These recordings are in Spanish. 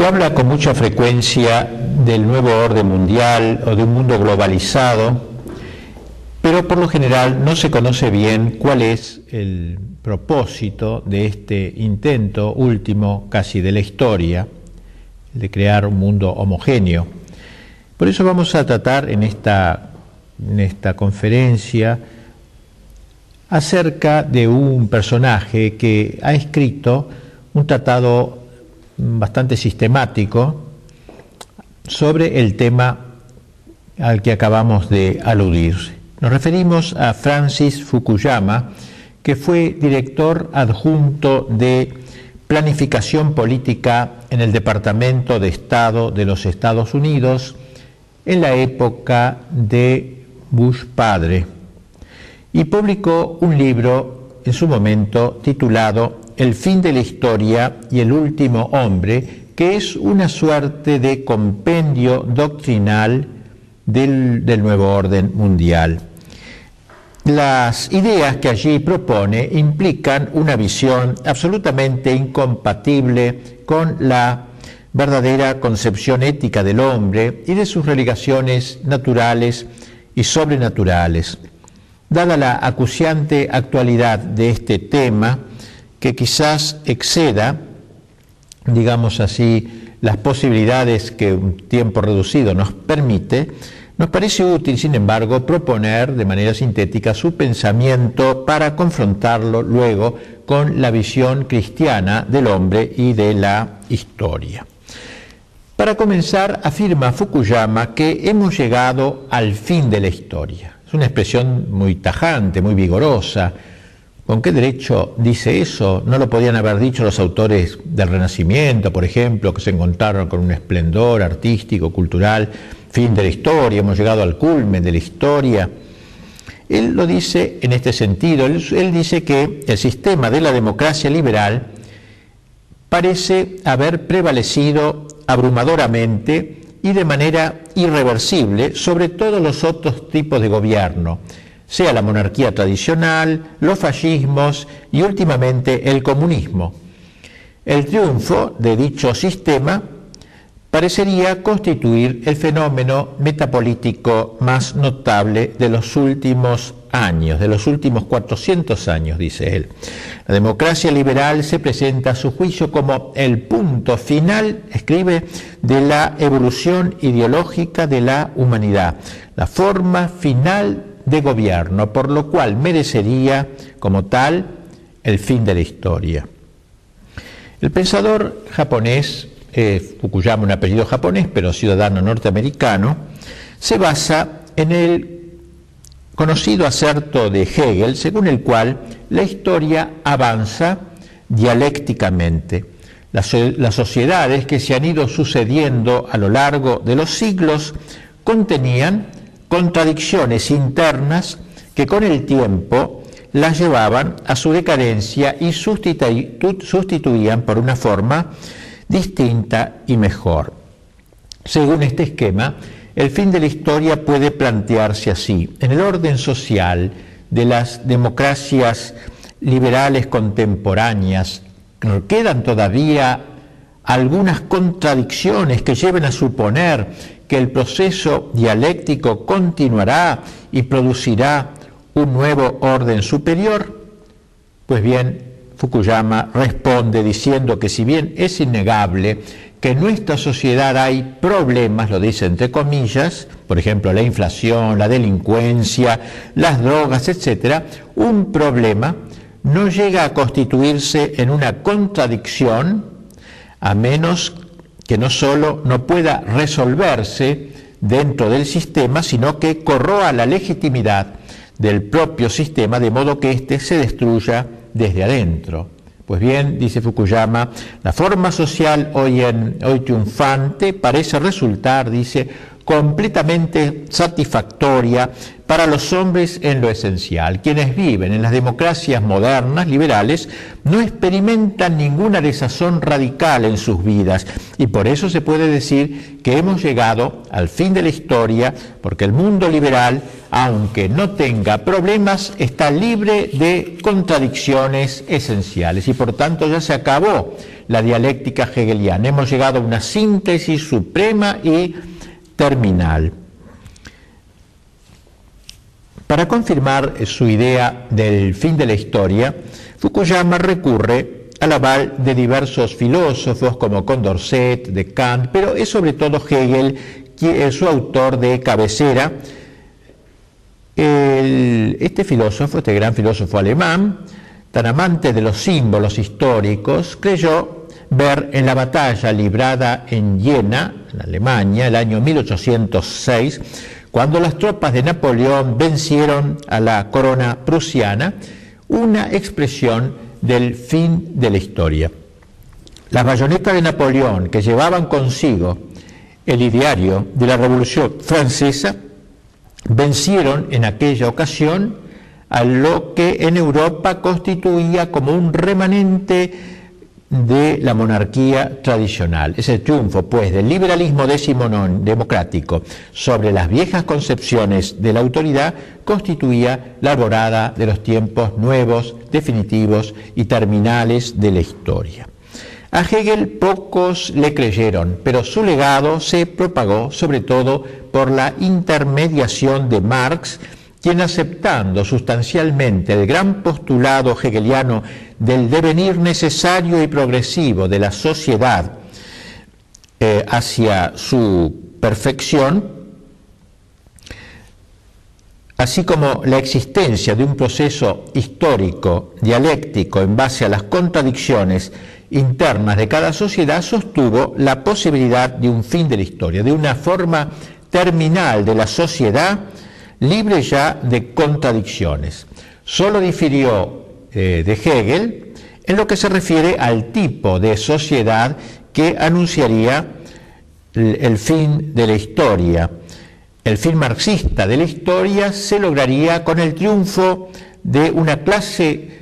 Se habla con mucha frecuencia del nuevo orden mundial o de un mundo globalizado, pero por lo general no se conoce bien cuál es el propósito de este intento último casi de la historia, de crear un mundo homogéneo. Por eso vamos a tratar en esta, en esta conferencia acerca de un personaje que ha escrito un tratado bastante sistemático sobre el tema al que acabamos de aludir. Nos referimos a Francis Fukuyama, que fue director adjunto de Planificación Política en el Departamento de Estado de los Estados Unidos en la época de Bush padre y publicó un libro en su momento titulado el fin de la historia y el último hombre, que es una suerte de compendio doctrinal del, nuevo orden mundial. Las ideas que allí propone implican una visión absolutamente incompatible con la verdadera concepción ética del hombre y de sus relaciones naturales y sobrenaturales. Dada la acuciante actualidad de este tema, que quizás exceda, digamos así, las posibilidades que un tiempo reducido nos permite, nos parece útil, sin embargo, proponer de manera sintética su pensamiento para confrontarlo luego con la visión cristiana del hombre y de la historia. Para comenzar, afirma Fukuyama que hemos llegado al fin de la historia. Es una expresión muy tajante, muy vigorosa, ¿Con qué derecho dice eso? No lo podían haber dicho los autores del Renacimiento, por ejemplo, que se encontraron con un esplendor artístico, cultural, fin de la historia, hemos llegado al culmen de la historia. Él lo dice en este sentido, él, dice que el sistema de la democracia liberal parece haber prevalecido abrumadoramente y de manera irreversible sobre todos los otros tipos de gobierno sea la monarquía tradicional, los fascismos y últimamente el comunismo. El triunfo de dicho sistema parecería constituir el fenómeno metapolítico más notable de los últimos años, de los últimos 400 años, dice él. La democracia liberal se presenta a su juicio como el punto final, escribe, de la evolución ideológica de la humanidad, la forma final de gobierno, por lo cual merecería como tal el fin de la historia. El pensador japonés, eh, Fukuyama, un apellido japonés, pero ciudadano norteamericano, se basa en el conocido acerto de Hegel, según el cual la historia avanza dialécticamente. Las, las sociedades que se han ido sucediendo a lo largo de los siglos contenían contradicciones internas que con el tiempo las llevaban a su decadencia y sustituían por una forma distinta y mejor. Según este esquema, el fin de la historia puede plantearse así. En el orden social de las democracias liberales contemporáneas, quedan todavía algunas contradicciones que lleven a suponer que el proceso dialéctico continuará y producirá un nuevo orden superior? Pues bien, Fukuyama responde diciendo que si bien es innegable que en nuestra sociedad hay problemas, lo dice entre comillas, por ejemplo la inflación, la delincuencia, las drogas, etc., un problema no llega a constituirse en una contradicción a menos que no solo no pueda resolverse dentro del sistema, sino que corroa la legitimidad del propio sistema de modo que éste se destruya desde adentro. Pues bien, dice Fukuyama, la forma social hoy, en, hoy triunfante parece resultar, dice, completamente satisfactoria para los hombres en lo esencial. Quienes viven en las democracias modernas, liberales, no experimentan ninguna desazón radical en sus vidas y por eso se puede decir que hemos llegado al fin de la historia porque el mundo liberal aunque no tenga problemas, está libre de contradicciones esenciales y por tanto ya se acabó la dialéctica hegeliana. Hemos llegado a una síntesis suprema y terminal. Para confirmar su idea del fin de la historia, Fukuyama recurre al aval de diversos filósofos como Condorcet, de Kant, pero es sobre todo Hegel quien es su autor de cabecera. este filósofo, este gran filósofo alemán, tan amante de los símbolos históricos, creyó ver en la batalla librada en Jena, en Alemania, el año 1806, cuando las tropas de Napoleón vencieron a la corona prusiana, una expresión del fin de la historia. Las bayonetas de Napoleón, que llevaban consigo el ideario de la Revolución Francesa, vencieron en aquella ocasión a lo que en Europa constituía como un remanente de la monarquía tradicional. Ese triunfo, pues, del liberalismo democrático sobre las viejas concepciones de la autoridad constituía la alborada de los tiempos nuevos, definitivos y terminales de la historia. A Hegel pocos le creyeron, pero su legado se propagó sobre todo por la intermediación de Marx, quien aceptando sustancialmente el gran postulado hegeliano del devenir necesario y progresivo de la sociedad eh, hacia su perfección, así como la existencia de un proceso histórico, dialéctico, en base a las contradicciones internas de cada sociedad, sostuvo la posibilidad de un fin de la historia, de una forma terminal de la sociedad libre ya de contradicciones. Solo difirió eh, de Hegel en lo que se refiere al tipo de sociedad que anunciaría el, fin de la historia. El fin marxista de la historia se lograría con el triunfo de una clase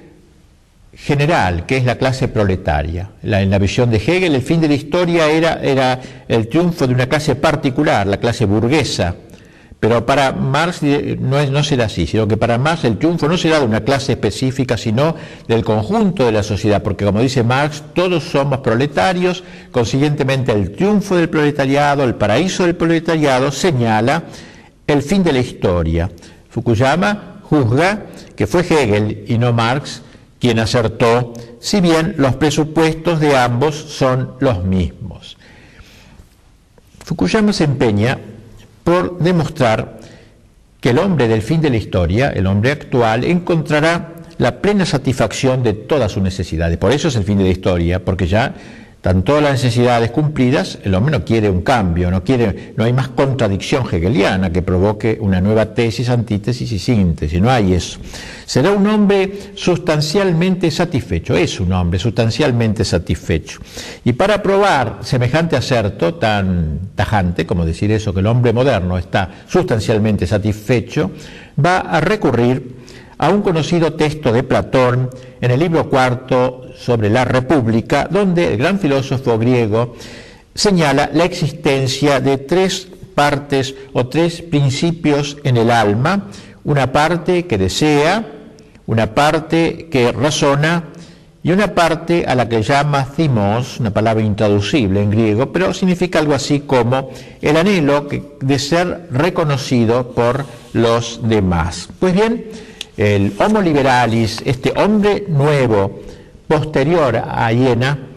general, que es la clase proletaria. en la visión de Hegel, el fin de la historia era el triunfo de una clase particular, la clase burguesa, pero para Marx no, no será así, sino que para Marx el triunfo no será de una clase específica, sino del conjunto de la sociedad, porque como dice Marx, todos somos proletarios, consiguientemente el triunfo del proletariado, el paraíso del proletariado, señala el fin de la historia. Fukuyama juzga que fue Hegel y no Marx quien acertó, si bien los presupuestos de ambos son los mismos. Fukuyama se empeña por demostrar que el hombre del fin de la historia, el hombre actual, encontrará la plena satisfacción de todas sus necesidades. Por eso es el fin de la historia, porque ya están todas las necesidades cumplidas, el hombre no quiere un cambio, no, quiere, no hay más contradicción hegeliana que provoque una nueva tesis, antítesis y síntesis, no hay eso. Será un hombre sustancialmente satisfecho, es un hombre sustancialmente satisfecho. Y para probar semejante acerto tan tajante, como decir eso, que el hombre moderno está sustancialmente satisfecho, va a recurrir a un conocido texto de Platón en el libro cuarto sobre la República, donde el gran filósofo griego señala la existencia de tres partes o tres principios en el alma, una parte que desea, una parte que razona y una parte a la que llama thimos, una palabra intraducible en griego, pero significa algo así como el anhelo de ser reconocido por los demás. Pues bien, el Homo liberalis, este hombre nuevo, posterior a Hiena,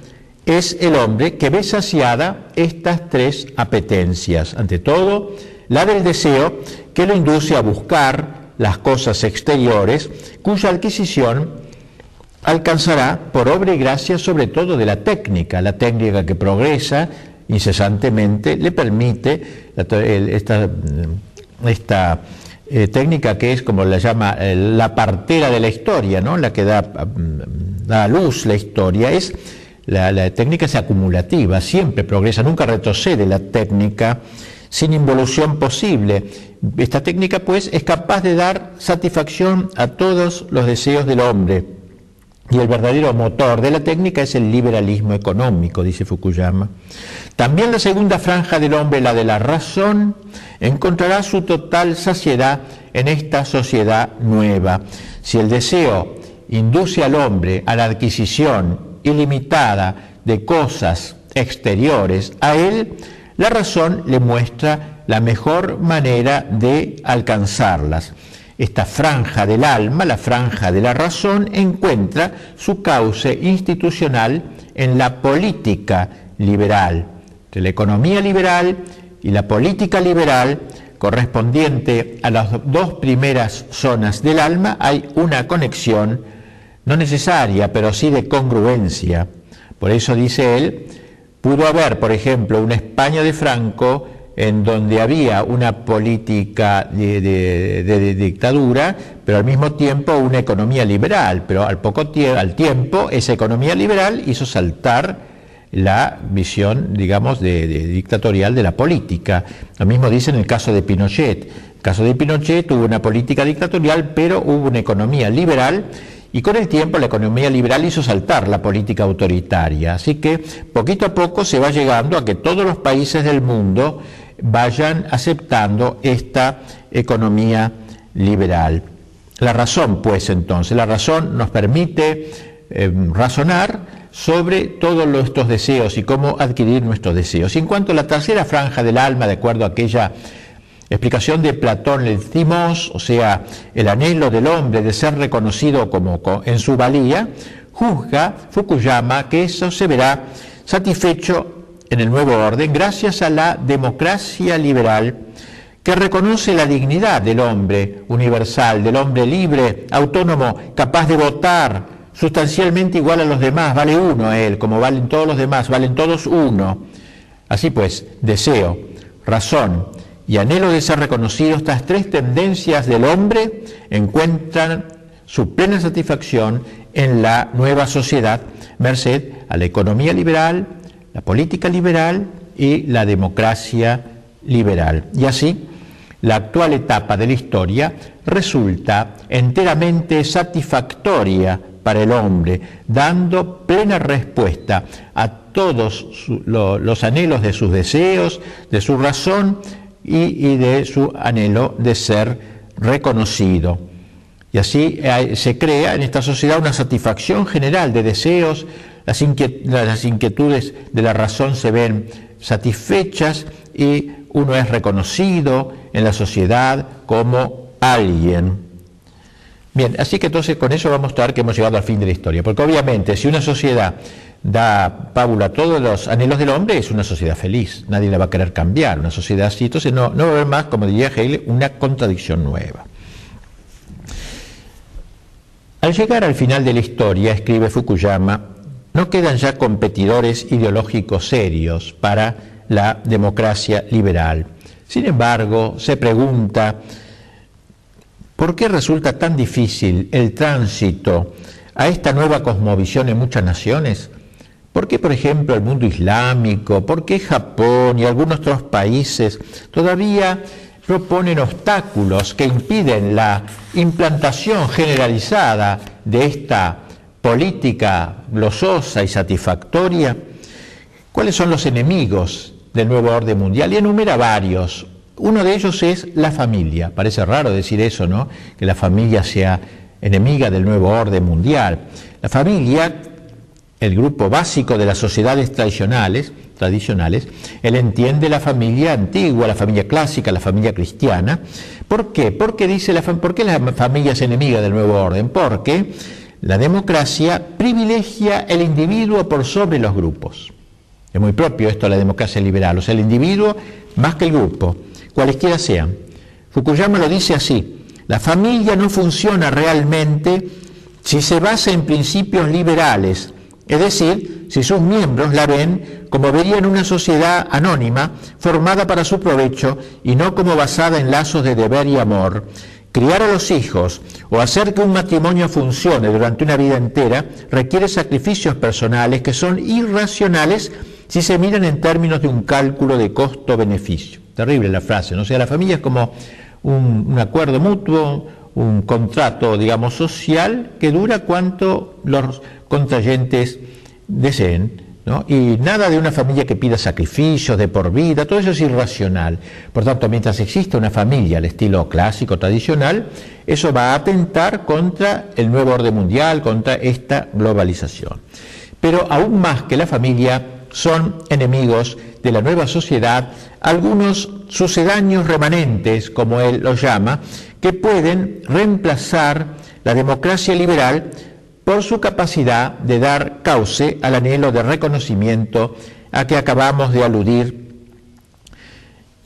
es el hombre que ve saciada estas tres apetencias. Ante todo, la del deseo que lo induce a buscar las cosas exteriores, cuya adquisición alcanzará por obra y gracia sobre todo de la técnica, la técnica que progresa incesantemente, le permite esta, esta eh, técnica que es como la llama eh, la partera de la historia, ¿no? la que da, mm, da a luz la historia, es la, técnica es acumulativa, siempre progresa, nunca retrocede la técnica sin involución posible. Esta técnica pues es capaz de dar satisfacción a todos los deseos del hombre Y el verdadero motor de la técnica es el liberalismo económico, dice Fukuyama. También la segunda franja del hombre, la de la razón, encontrará su total saciedad en esta sociedad nueva. Si el deseo induce al hombre a la adquisición ilimitada de cosas exteriores a él, la razón le muestra la mejor manera de alcanzarlas. Esta franja del alma, la franja de la razón, encuentra su cauce institucional en la política liberal. De la economía liberal y la política liberal, correspondiente a las dos primeras zonas del alma, hay una conexión, no necesaria, pero sí de congruencia. Por eso dice él, pudo haber, por ejemplo, una España de Franco en donde había una política de, dictadura, pero al mismo tiempo una economía liberal, pero al poco al tiempo esa economía liberal hizo saltar la visión, digamos, de, dictatorial de la política. Lo mismo dice en el caso de Pinochet. El caso de Pinochet hubo una política dictatorial, pero hubo una economía liberal y con el tiempo la economía liberal hizo saltar la política autoritaria. Así que poquito a poco se va llegando a que todos los países del mundo vayan aceptando esta economía liberal. La razón, pues entonces, la razón nos permite eh, razonar sobre todos estos deseos y cómo adquirir nuestros deseos. Y en cuanto a la tercera franja del alma, de acuerdo a aquella explicación de Platón, el cimos, o sea, el anhelo del hombre de ser reconocido como en su valía, juzga Fukuyama que eso se verá satisfecho en el nuevo orden gracias a la democracia liberal que reconoce la dignidad del hombre universal, del hombre libre, autónomo, capaz de votar, sustancialmente igual a los demás, vale uno a él, como valen todos los demás, valen todos uno. Así pues, deseo, razón y anhelo de ser reconocido, estas tres tendencias del hombre encuentran su plena satisfacción en la nueva sociedad, merced a la economía liberal, la política liberal y la democracia liberal. Y así, la actual etapa de la historia resulta enteramente satisfactoria para el hombre, dando plena respuesta a todos los anhelos de sus deseos, de su razón y, de su anhelo de ser reconocido. Y así se crea en esta sociedad una satisfacción general de deseos, las, inquietudes de la razón se ven satisfechas y uno es reconocido en la sociedad como alguien. Bien, así que entonces con eso vamos a mostrar que hemos llegado al fin de la historia, porque obviamente si una sociedad da pábula a todos los anhelos del hombre, es una sociedad feliz, nadie la va a querer cambiar, una sociedad así, entonces no, no va a haber más, como diría Hegel, una contradicción nueva. Al llegar al final de la historia, escribe Fukuyama, no quedan ya competidores ideológicos serios para la democracia liberal. Sin embargo, se pregunta, ¿por qué resulta tan difícil el tránsito a esta nueva cosmovisión en muchas naciones? ¿Por qué, por ejemplo, el mundo islámico, por qué Japón y algunos otros países todavía proponen obstáculos que impiden la implantación generalizada de esta política glososa y satisfactoria? ¿Cuáles son los enemigos del nuevo orden mundial? Y enumera varios. Uno de ellos es la familia. Parece raro decir eso, ¿no? Que la familia sea enemiga del nuevo orden mundial. La familia el grupo básico de las sociedades tradicionales, tradicionales, él entiende la familia antigua, la familia clásica, la familia cristiana. ¿Por qué? Porque dice la, ¿Por qué la familia es enemiga del nuevo orden? Porque la democracia privilegia el individuo por sobre los grupos. Es muy propio esto de la democracia liberal, o sea, el individuo más que el grupo, cualesquiera sean. Fukuyama lo dice así, la familia no funciona realmente si se basa en principios liberales, es decir, si sus miembros la ven como verían una sociedad anónima formada para su provecho y no como basada en lazos de deber y amor, criar a los hijos o hacer que un matrimonio funcione durante una vida entera requiere sacrificios personales que son irracionales si se miran en términos de un cálculo de costo-beneficio. Terrible la frase, ¿no? O sea, la familia es como un, un acuerdo mutuo, un contrato, digamos, social que dura cuanto los contrayentes deseen. Y nada de una familia que pida sacrificios de por vida, todo eso es irracional. Por tanto, mientras exista una familia al estilo clásico, tradicional, eso va a atentar contra el nuevo orden mundial, contra esta globalización. Pero aún más que la familia, son enemigos de la nueva sociedad algunos sucedáneos remanentes, como él los llama, que pueden reemplazar la democracia liberal por su capacidad de dar cauce al anhelo de reconocimiento a que acabamos de aludir.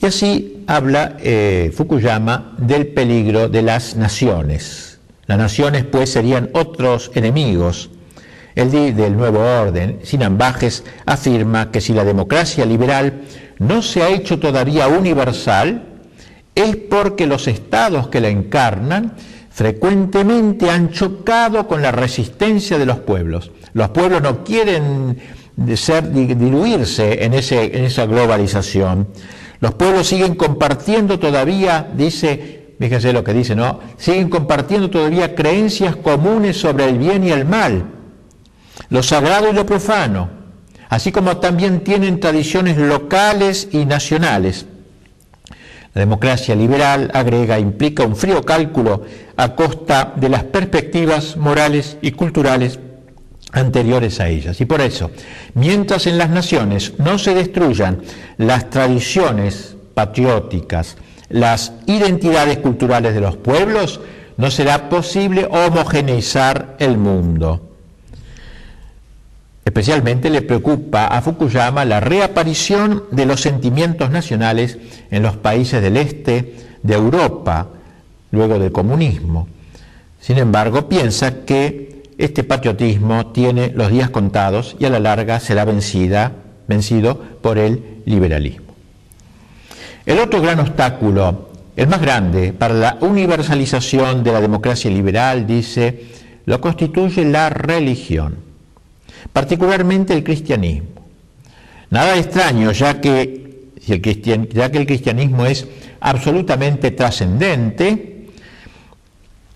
Y así habla eh, Fukuyama del peligro de las naciones. Las naciones pues serían otros enemigos. El del nuevo orden, sin ambajes, afirma que si la democracia liberal no se ha hecho todavía universal, es porque los estados que la encarnan frecuentemente han chocado con la resistencia de los pueblos. Los pueblos no quieren ser, diluirse en, ese, en esa globalización. Los pueblos siguen compartiendo todavía, dice, fíjense lo que dice, ¿no? Siguen compartiendo todavía creencias comunes sobre el bien y el mal, lo sagrado y lo profano, así como también tienen tradiciones locales y nacionales. La democracia liberal, agrega, implica un frío cálculo a costa de las perspectivas morales y culturales anteriores a ellas. Y por eso, mientras en las naciones no se destruyan las tradiciones patrióticas, las identidades culturales de los pueblos, no será posible homogeneizar el mundo. Especialmente le preocupa a Fukuyama la reaparición de los sentimientos nacionales en los países del este de Europa, luego del comunismo. Sin embargo, piensa que este patriotismo tiene los días contados y a la larga será vencida, vencido por el liberalismo. El otro gran obstáculo, el más grande para la universalización de la democracia liberal, dice, lo constituye la religión particularmente el cristianismo. Nada extraño, ya que, el, ya que el cristianismo es absolutamente trascendente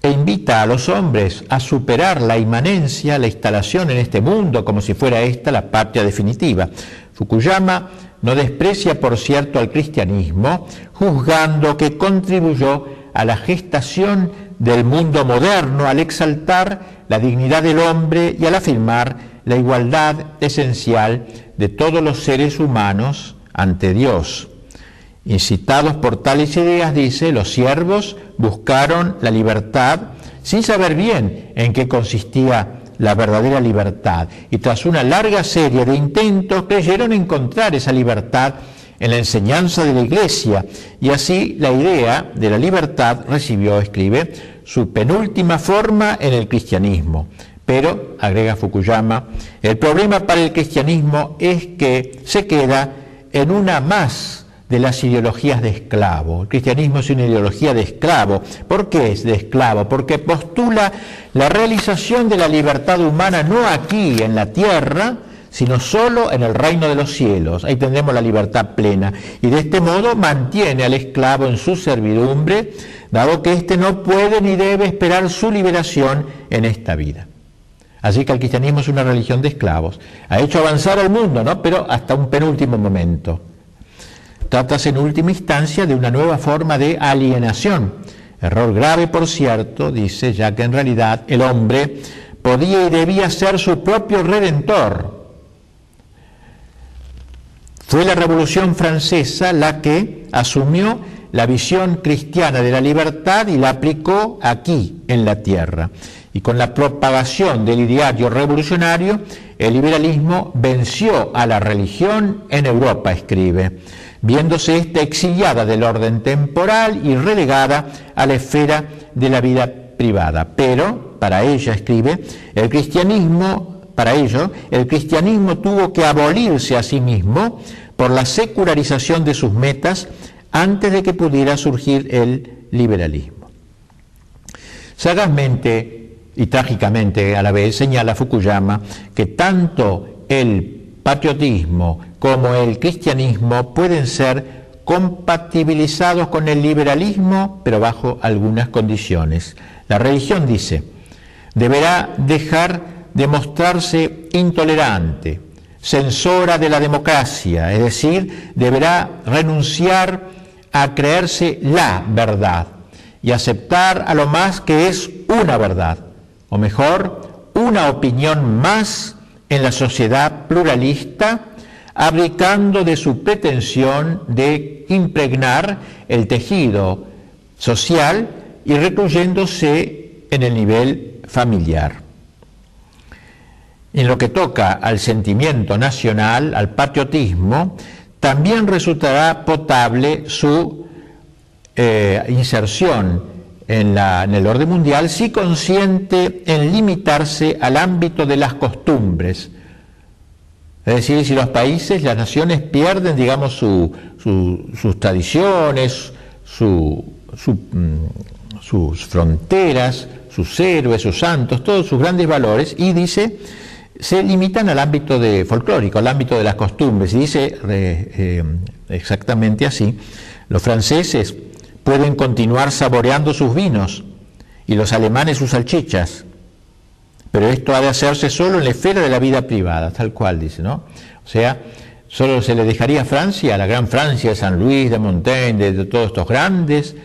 e invita a los hombres a superar la inmanencia, la instalación en este mundo, como si fuera esta la patria definitiva. Fukuyama no desprecia, por cierto, al cristianismo, juzgando que contribuyó a la gestación del mundo moderno al exaltar la dignidad del hombre y al afirmar la igualdad esencial de todos los seres humanos ante Dios. Incitados por tales ideas, dice, los siervos buscaron la libertad sin saber bien en qué consistía la verdadera libertad y tras una larga serie de intentos creyeron encontrar esa libertad en la enseñanza de la Iglesia y así la idea de la libertad recibió, escribe, su penúltima forma en el cristianismo. Pero, agrega Fukuyama, el problema para el cristianismo es que se queda en una más de las ideologías de esclavo. El cristianismo es una ideología de esclavo. ¿Por qué es de esclavo? Porque postula la realización de la libertad humana no aquí en la tierra, sino solo en el reino de los cielos. Ahí tendremos la libertad plena. Y de este modo mantiene al esclavo en su servidumbre, dado que éste no puede ni debe esperar su liberación en esta vida. Así que el cristianismo es una religión de esclavos. Ha hecho avanzar al mundo, ¿no? Pero hasta un penúltimo momento. Trátase en última instancia de una nueva forma de alienación. Error grave, por cierto, dice, ya que en realidad el hombre podía y debía ser su propio redentor. Fue la Revolución Francesa la que asumió la visión cristiana de la libertad y la aplicó aquí, en la tierra y con la propagación del ideario revolucionario, el liberalismo venció a la religión en Europa, escribe, viéndose ésta exiliada del orden temporal y relegada a la esfera de la vida privada. Pero, para ella, escribe, el cristianismo, para ello, el cristianismo tuvo que abolirse a sí mismo por la secularización de sus metas antes de que pudiera surgir el liberalismo. Sagazmente, y trágicamente a la vez señala Fukuyama que tanto el patriotismo como el cristianismo pueden ser compatibilizados con el liberalismo, pero bajo algunas condiciones. La religión, dice, deberá dejar de mostrarse intolerante, censora de la democracia, es decir, deberá renunciar a creerse la verdad y aceptar a lo más que es una verdad, o mejor, una opinión más en la sociedad pluralista, abdicando de su pretensión de impregnar el tejido social y recluyéndose en el nivel familiar. En lo que toca al sentimiento nacional, al patriotismo, también resultará potable su eh, inserción en, en, el orden mundial si consciente en limitarse al ámbito de las costumbres. Es decir, si los países, las naciones pierden, digamos, sus tradiciones, mm, sus fronteras, sus héroes, sus santos, todos sus grandes valores, y dice, se limitan al ámbito de folclórico, al ámbito de las costumbres. Y dice eh, exactamente así, los franceses pueden continuar saboreando sus vinos y los alemanes sus salchichas, pero esto ha de hacerse solo en la esfera de la vida privada, tal cual dice, ¿no? O sea, solo se le dejaría a Francia, a la gran Francia de San Luis, de Montaigne, de, todos estos grandes,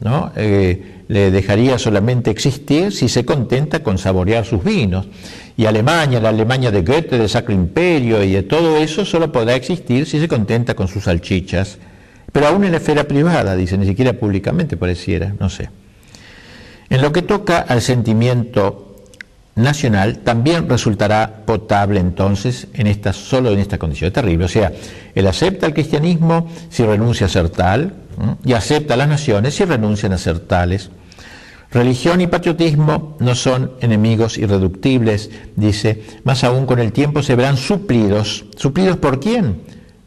¿no? Eh, le dejaría solamente existir si se contenta con saborear sus vinos y Alemania, la Alemania de Goethe, del Sacro Imperio y de todo eso solo podrá existir si se contenta con sus salchichas, pero aún en la esfera privada, dice, ni siquiera públicamente pareciera, no sé. En lo que toca al sentimiento nacional, también resultará potable entonces en esta, solo en esta condición. Terrible. O sea, él acepta el cristianismo si renuncia a ser tal, y acepta a las naciones si renuncian a ser tales. Religión y patriotismo no son enemigos irreductibles, dice, más aún con el tiempo se verán suplidos. ¿Suplidos por quién?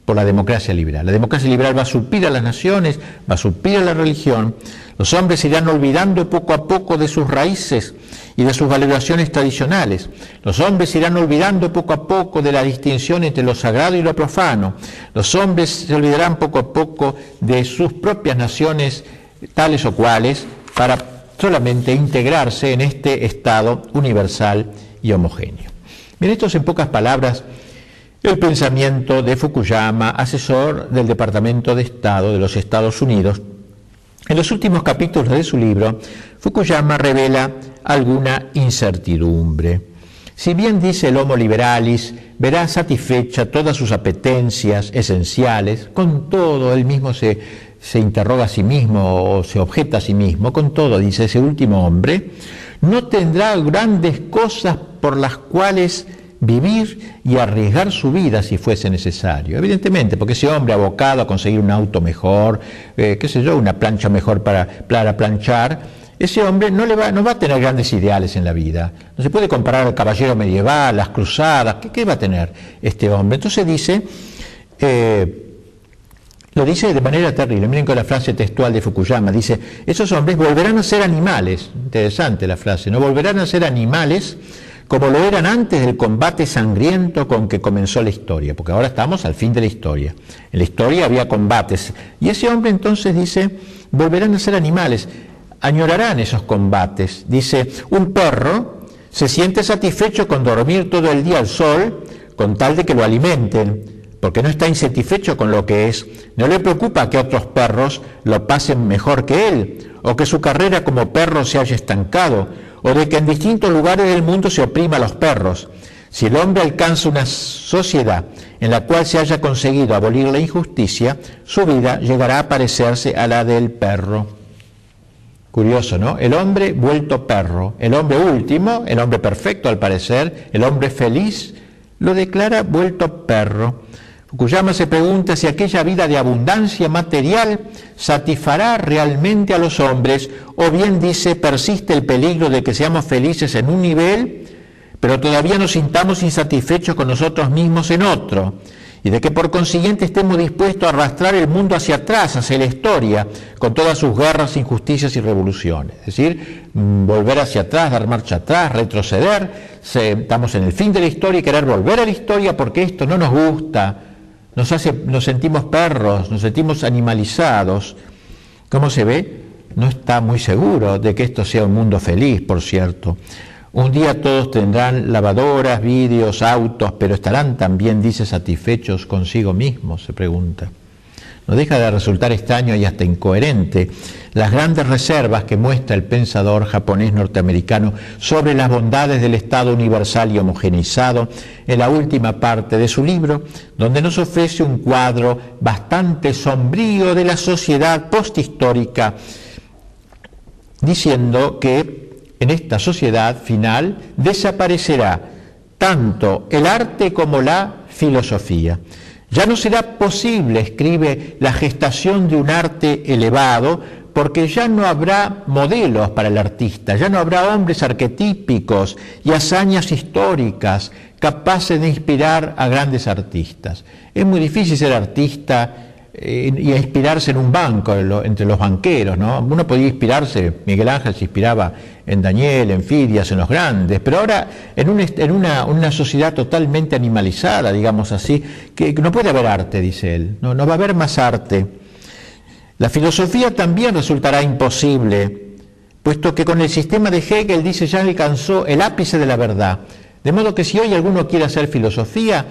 Por la democracia liberal. La democracia liberal va a suplir a las naciones, va a suplir a la religión. Los hombres irán olvidando poco a poco de sus raíces y de sus valoraciones tradicionales. Los hombres se irán olvidando poco a poco de la distinción entre lo sagrado y lo profano. Los hombres se olvidarán poco a poco de sus propias naciones tales o cuales para solamente integrarse en este estado universal y homogéneo. Bien, esto es en pocas palabras el pensamiento de Fukuyama, asesor del Departamento de Estado de los Estados Unidos. En los últimos capítulos de su libro, Fukuyama revela alguna incertidumbre. Si bien dice el Homo liberalis, verá satisfecha todas sus apetencias esenciales, con todo él mismo se se interroga a sí mismo o se objeta a sí mismo, con todo, dice ese último hombre, no tendrá grandes cosas por las cuales vivir y arriesgar su vida si fuese necesario. Evidentemente, porque ese hombre abocado a conseguir un auto mejor, eh, qué sé yo, una plancha mejor para, para planchar, ese hombre no, le va, no va a tener grandes ideales en la vida. No se puede comparar al caballero medieval, las cruzadas, ¿qué, qué va a tener este hombre? Entonces dice, eh, lo dice de manera terrible. Miren con la frase textual de Fukuyama. Dice, esos hombres volverán a ser animales. Interesante la frase, ¿no? Volverán a ser animales como lo eran antes del combate sangriento con que comenzó la historia, porque ahora estamos al fin de la historia. En la historia había combates. Y ese hombre entonces dice, volverán a ser animales, añorarán esos combates. Dice, un perro se siente satisfecho con dormir todo el día al sol, con tal de que lo alimenten porque no está insatisfecho con lo que es, no le preocupa que otros perros lo pasen mejor que él, o que su carrera como perro se haya estancado, o de que en distintos lugares del mundo se oprima a los perros. Si el hombre alcanza una sociedad en la cual se haya conseguido abolir la injusticia, su vida llegará a parecerse a la del perro. Curioso, ¿no? El hombre vuelto perro, el hombre último, el hombre perfecto al parecer, el hombre feliz, lo declara vuelto perro. Fukuyama se pregunta si aquella vida de abundancia material satisfará realmente a los hombres o bien dice persiste el peligro de que seamos felices en un nivel, pero todavía nos sintamos insatisfechos con nosotros mismos en otro y de que por consiguiente estemos dispuestos a arrastrar el mundo hacia atrás, hacia la historia, con todas sus guerras, injusticias y revoluciones. Es decir, mm, volver hacia atrás, dar marcha atrás, retroceder, estamos en el fin de la historia y querer volver a la historia porque esto no nos gusta, nos, nos sentimos perros, nos sentimos animalizados. ¿Cómo se ve? No está muy seguro de que esto sea un mundo feliz, por cierto. Un día todos tendrán lavadoras, vídeos, autos, pero estarán también, dice, satisfechos consigo mismos, se pregunta. No deja de resultar extraño y hasta incoherente las grandes reservas que muestra el pensador japonés norteamericano sobre las bondades del Estado universal y homogenizado en la última parte de su libro, donde nos ofrece un cuadro bastante sombrío de la sociedad posthistórica, diciendo que en esta sociedad final desaparecerá tanto el arte como la filosofía. Ya no será posible, escribe, la gestación de un arte elevado, porque ya no habrá modelos para el artista, ya no habrá hombres arquetípicos y hazañas históricas capaces de inspirar a grandes artistas. Es muy difícil ser artista eh, y inspirarse en un banco, entre los banqueros, ¿no? Uno podía inspirarse, Miguel Ángel se inspiraba en Daniel, en Fidias, en los grandes, pero ahora en, una, sociedad totalmente animalizada, digamos así, que no puede haber arte, dice él, no, no va a haber más arte. La filosofía también resultará imposible, puesto que con el sistema de Hegel, dice, ya alcanzó el ápice de la verdad. De modo que si hoy alguno quiere hacer filosofía,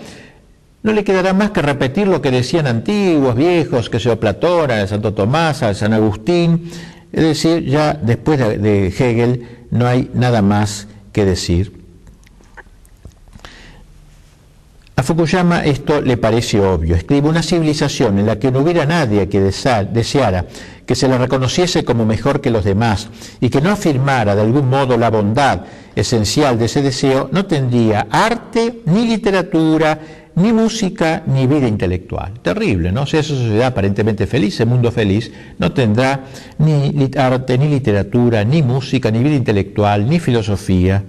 no le quedará más que repetir lo que decían antiguos, viejos, que sea Platón, a Santo Tomás, a San Agustín. Es decir, ya después de Hegel no hay nada más que decir. A Fukuyama esto le parece obvio. Escribe una civilización en la que no hubiera nadie que deseara que se le reconociese como mejor que los demás y que no afirmara de algún modo la bondad esencial de ese deseo, no tendría arte ni literatura ni música ni vida intelectual. Terrible, ¿no? Si esa sociedad aparentemente feliz, ese mundo feliz, no tendrá ni arte, ni literatura, ni música, ni vida intelectual, ni filosofía.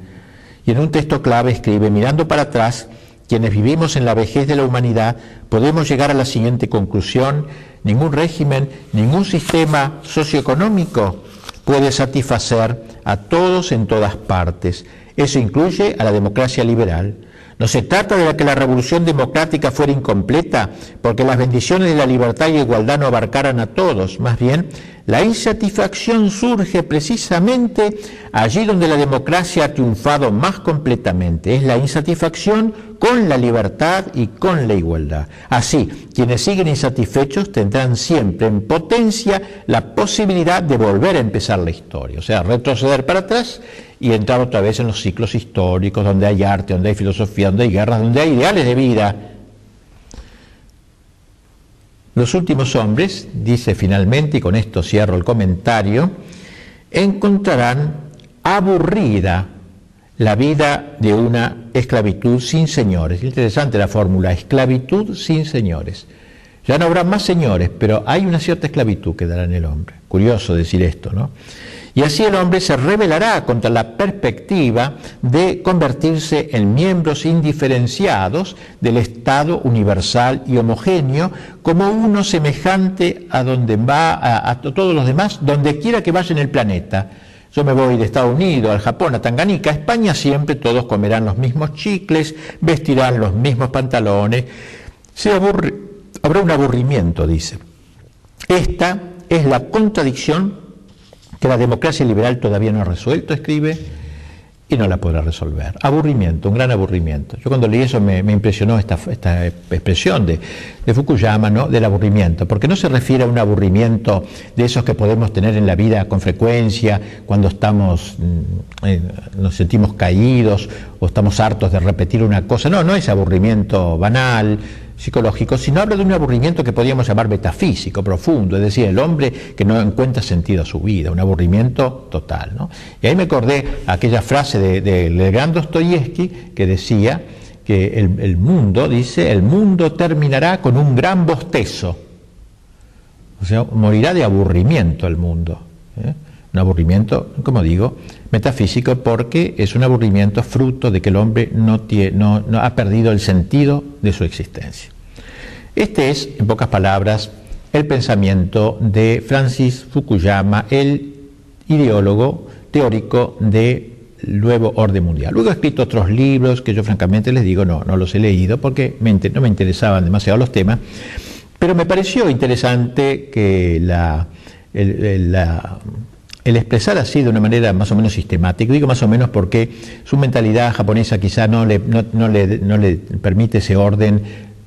Y en un texto clave escribe, mirando para atrás, quienes vivimos en la vejez de la humanidad, podemos llegar a la siguiente conclusión, ningún régimen, ningún sistema socioeconómico puede satisfacer a todos en todas partes. Eso incluye a la democracia liberal. No se trata de que la revolución democrática fuera incompleta porque las bendiciones de la libertad y igualdad no abarcaran a todos. Más bien, la insatisfacción surge precisamente allí donde la democracia ha triunfado más completamente. Es la insatisfacción con la libertad y con la igualdad. Así, quienes siguen insatisfechos tendrán siempre en potencia la posibilidad de volver a empezar la historia, o sea, retroceder para atrás y entrar otra vez en los ciclos históricos, donde hay arte, donde hay filosofía, donde hay guerras, donde hay ideales de vida. Los últimos hombres, dice finalmente, y con esto cierro el comentario, encontrarán aburrida la vida de una esclavitud sin señores. Interesante la fórmula, esclavitud sin señores. Ya no habrá más señores, pero hay una cierta esclavitud que dará en el hombre. Curioso decir esto, ¿no? Y así el hombre se rebelará contra la perspectiva de convertirse en miembros indiferenciados del Estado universal y homogéneo, como uno semejante a donde va a, todos los demás, donde quiera que vaya en el planeta. Yo me voy de Estados Unidos, al Japón, a Tanganica, a España siempre todos comerán los mismos chicles, vestirán los mismos pantalones. Se habrá un aburrimiento, dice. Esta es la contradicción que la democracia liberal todavía no ha resuelto, escribe, y no la podrá resolver. Aburrimiento, un gran aburrimiento. Yo cuando leí eso me, impresionó esta, esta expresión de, Fukuyama, ¿no? del aburrimiento, porque no se refiere a un aburrimiento de esos que podemos tener en la vida con frecuencia, cuando estamos, mm, eh, nos sentimos caídos o estamos hartos de repetir una cosa. No, no es aburrimiento banal, psicológico, sino habla de un aburrimiento que podríamos llamar metafísico, profundo, es decir, el hombre que no encuentra sentido a su vida, un aburrimiento total. ¿no? Y ahí me acordé aquella frase de, de gran Dostoyevsky que decía que el, mundo, dice, el mundo terminará con un gran bostezo. O sea, morirá de aburrimiento el mundo. ¿eh? Un aburrimiento, como digo, metafísico porque es un aburrimiento fruto de que el hombre no, tiene, no, ha perdido el sentido de su existencia. Este es, en pocas palabras, el pensamiento de Francis Fukuyama, el ideólogo teórico de nuevo orden mundial. Luego he escrito otros libros que yo francamente les digo no, no los he leído porque no me interesaban demasiado los temas, pero me pareció interesante que la, el, expresar así de una manera más o menos sistemática, digo más o menos porque su mentalidad japonesa quizá no le, no le, no le permite ese orden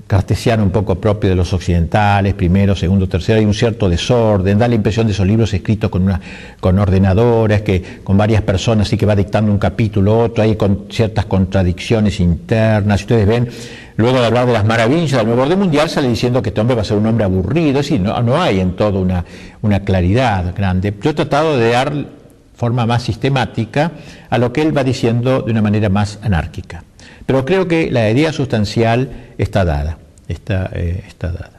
cartesiano un poco propio de los occidentales, primero, segundo, tercero, hay un cierto desorden, da la impresión de esos libros escritos con, una, con ordenadores, que, con varias personas, y que va dictando un capítulo, otro, hay con ciertas contradicciones internas, ustedes ven, luego de hablar de las maravillas del nuevo orden mundial, sale diciendo que este hombre va a ser un hombre aburrido, es decir, no, no hay en todo una, una claridad grande. Yo he tratado de dar forma más sistemática a lo que él va diciendo de una manera más anárquica. Pero creo que la idea sustancial está dada. Está, eh, dada.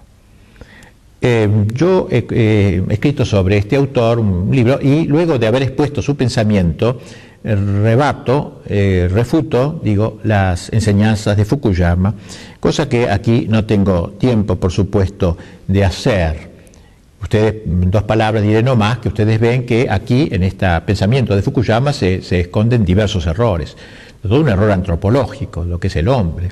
Eh, yo he, escrito sobre este autor un libro y luego de haber expuesto su pensamiento, eh, rebato, refuto, digo, las enseñanzas de Fukuyama, cosa que aquí no tengo tiempo, por supuesto, de hacer. Ustedes, dos palabras diré no más, que ustedes ven que aquí, en este pensamiento de Fukuyama, se esconden diversos errores todo un error antropológico, lo que es el hombre.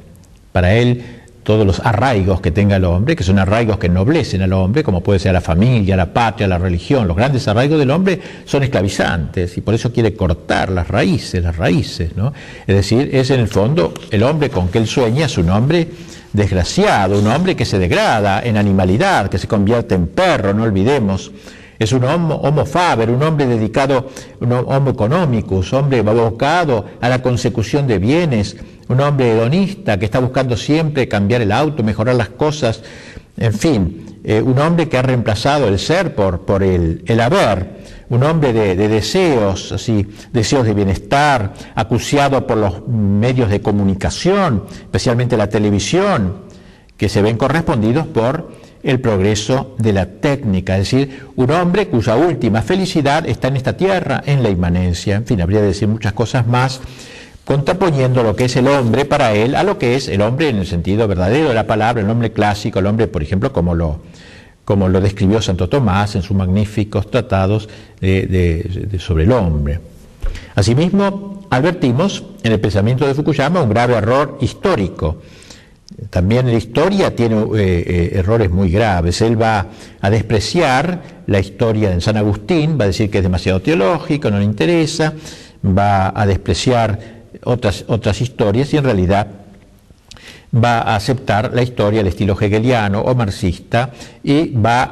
Para él, todos los arraigos que tenga el hombre, que son arraigos que ennoblecen al hombre, como puede ser la familia, la patria, la religión, los grandes arraigos del hombre son esclavizantes y por eso quiere cortar las raíces, las raíces, ¿no? Es decir, es en el fondo el hombre con que él sueña es un hombre desgraciado, un hombre que se degrada en animalidad, que se convierte en perro, no olvidemos es un homo, faber, un hombre dedicado, un homo economicus, hombre abocado a la consecución de bienes, un hombre hedonista que está buscando siempre cambiar el auto, mejorar las cosas, en fin, eh, un hombre que ha reemplazado el ser por, por el, el haber, un hombre de, de, deseos, así, deseos de bienestar, acuciado por los medios de comunicación, especialmente la televisión, que se ven correspondidos por el progreso de la técnica, es decir, un hombre cuya última felicidad está en esta tierra, en la inmanencia, en fin, habría de decir muchas cosas más, contraponiendo lo que es el hombre para él a lo que es el hombre en el sentido verdadero de la palabra, el hombre clásico, el hombre, por ejemplo, como lo, como lo describió Santo Tomás en sus magníficos tratados sobre el hombre. Asimismo, advertimos en el pensamiento de Fukuyama un grave error histórico, también la historia tiene eh, eh, errores muy graves. Él va a despreciar la historia de San Agustín, va a decir que es demasiado teológico, no le interesa, va a despreciar otras, otras historias y en realidad va a aceptar la historia del estilo hegeliano o marxista y va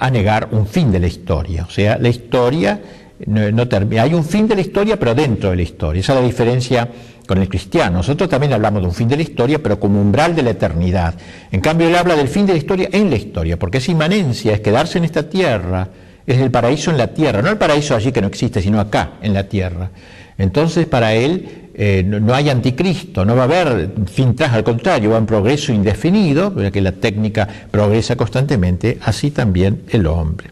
a, negar un fin de la historia. O sea, la historia no, termina. Hay un fin de la historia, pero dentro de la historia. Esa es la diferencia con el cristiano. Nosotros también hablamos de un fin de la historia, pero como umbral de la eternidad. En cambio, él habla del fin de la historia en la historia, porque es inmanencia, es quedarse en esta tierra, es el paraíso en la tierra, no el paraíso allí que no existe, sino acá, en la tierra. Entonces, para él eh, no, hay anticristo, no va a haber fin tras, al contrario, va en progreso indefinido, porque la técnica progresa constantemente, así también el hombre.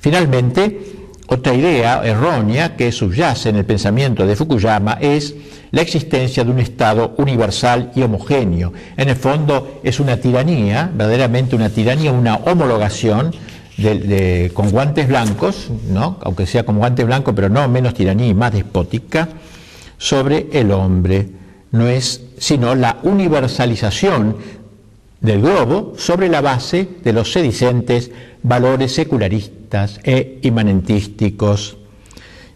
Finalmente, otra idea errónea que subyace en el pensamiento de Fukuyama es la existencia de un Estado universal y homogéneo. En el fondo es una tiranía, verdaderamente una tiranía, una homologación con guantes blancos, ¿no? aunque sea con guantes blancos, pero no menos tiranía y más despótica, sobre el hombre. No es sino la universalización del globo sobre la base de los sedicentes valores secularistas e imanentísticos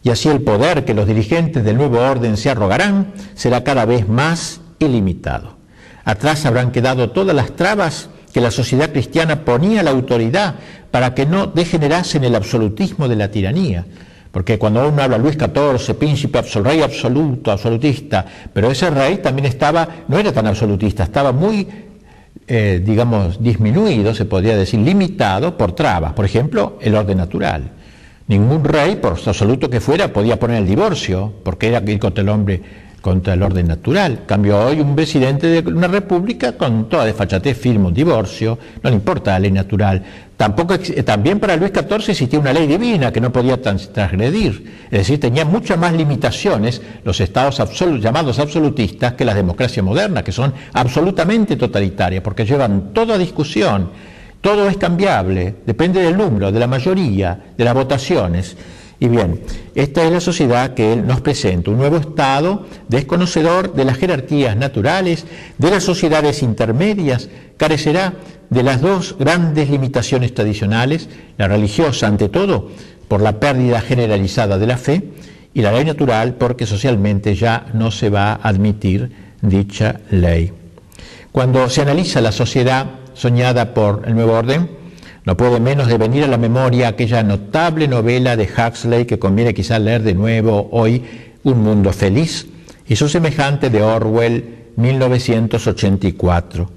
y así el poder que los dirigentes del nuevo orden se arrogarán será cada vez más ilimitado. Atrás habrán quedado todas las trabas que la sociedad cristiana ponía a la autoridad para que no degenerase en el absolutismo de la tiranía. Porque cuando uno habla Luis XIV, príncipe, rey absoluto, absolutista, pero ese rey también estaba, no era tan absolutista, estaba muy, eh, digamos, disminuido, se podría decir, limitado por trabas. Por ejemplo, el orden natural. Ningún rey, por absoluto que fuera, podía poner el divorcio, porque era ir contra el hombre, contra el orden natural. Cambio hoy un presidente de una república con toda desfachatez firma un divorcio, no le importa la ley natural. Tampoco, también para Luis XIV existía una ley divina que no podía transgredir. Es decir, tenía muchas más limitaciones los estados llamados absolutistas que las democracias modernas, que son absolutamente totalitarias, porque llevan toda discusión todo es cambiable, depende del número, de la mayoría, de las votaciones. Y bien, esta es la sociedad que él nos presenta, un nuevo Estado desconocedor de las jerarquías naturales, de las sociedades intermedias, carecerá de las dos grandes limitaciones tradicionales, la religiosa ante todo, por la pérdida generalizada de la fe, y la ley natural porque socialmente ya no se va a admitir dicha ley. Cuando se analiza la sociedad soñada por el nuevo orden, no puede menos de venir a la memoria aquella notable novela de Huxley que conviene quizá leer de nuevo hoy, Un mundo feliz, y su semejante de Orwell, 1984.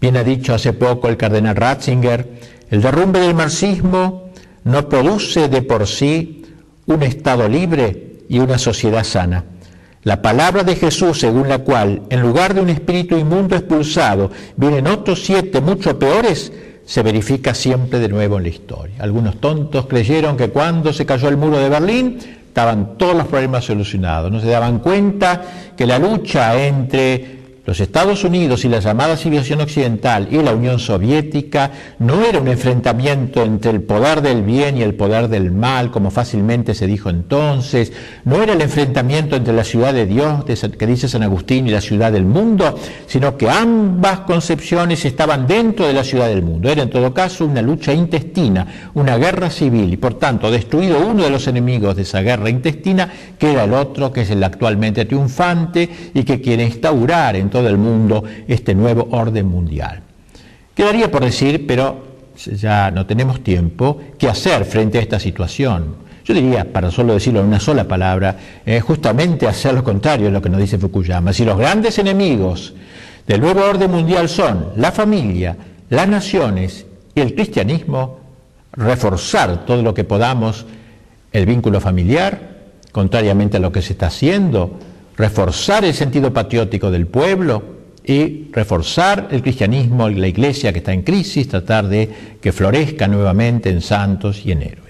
Bien ha dicho hace poco el cardenal Ratzinger, el derrumbe del marxismo no produce de por sí un Estado libre y una sociedad sana. La palabra de Jesús, según la cual, en lugar de un espíritu inmundo expulsado, vienen otros siete mucho peores, se verifica siempre de nuevo en la historia. Algunos tontos creyeron que cuando se cayó el muro de Berlín estaban todos los problemas solucionados. No se daban cuenta que la lucha entre los Estados Unidos y la llamada civilización occidental y la Unión Soviética no era un enfrentamiento entre el poder del bien y el poder del mal, como fácilmente se dijo entonces, no era el enfrentamiento entre la ciudad de Dios, que dice San Agustín, y la ciudad del mundo, sino que ambas concepciones estaban dentro de la ciudad del mundo. Era en todo caso una lucha intestina, una guerra civil, y por tanto destruido uno de los enemigos de esa guerra intestina, que era el otro, que es el actualmente triunfante y que quiere instaurar entonces del mundo este nuevo orden mundial. Quedaría por decir, pero ya no tenemos tiempo, qué hacer frente a esta situación. Yo diría, para solo decirlo en una sola palabra, justamente hacer lo contrario de lo que nos dice Fukuyama. Si los grandes enemigos del nuevo orden mundial son la familia, las naciones y el cristianismo, reforzar todo lo que podamos el vínculo familiar, contrariamente a lo que se está haciendo, reforzar el sentido patriótico del pueblo y reforzar el cristianismo, la iglesia que está en crisis, tratar de que florezca nuevamente en santos y en.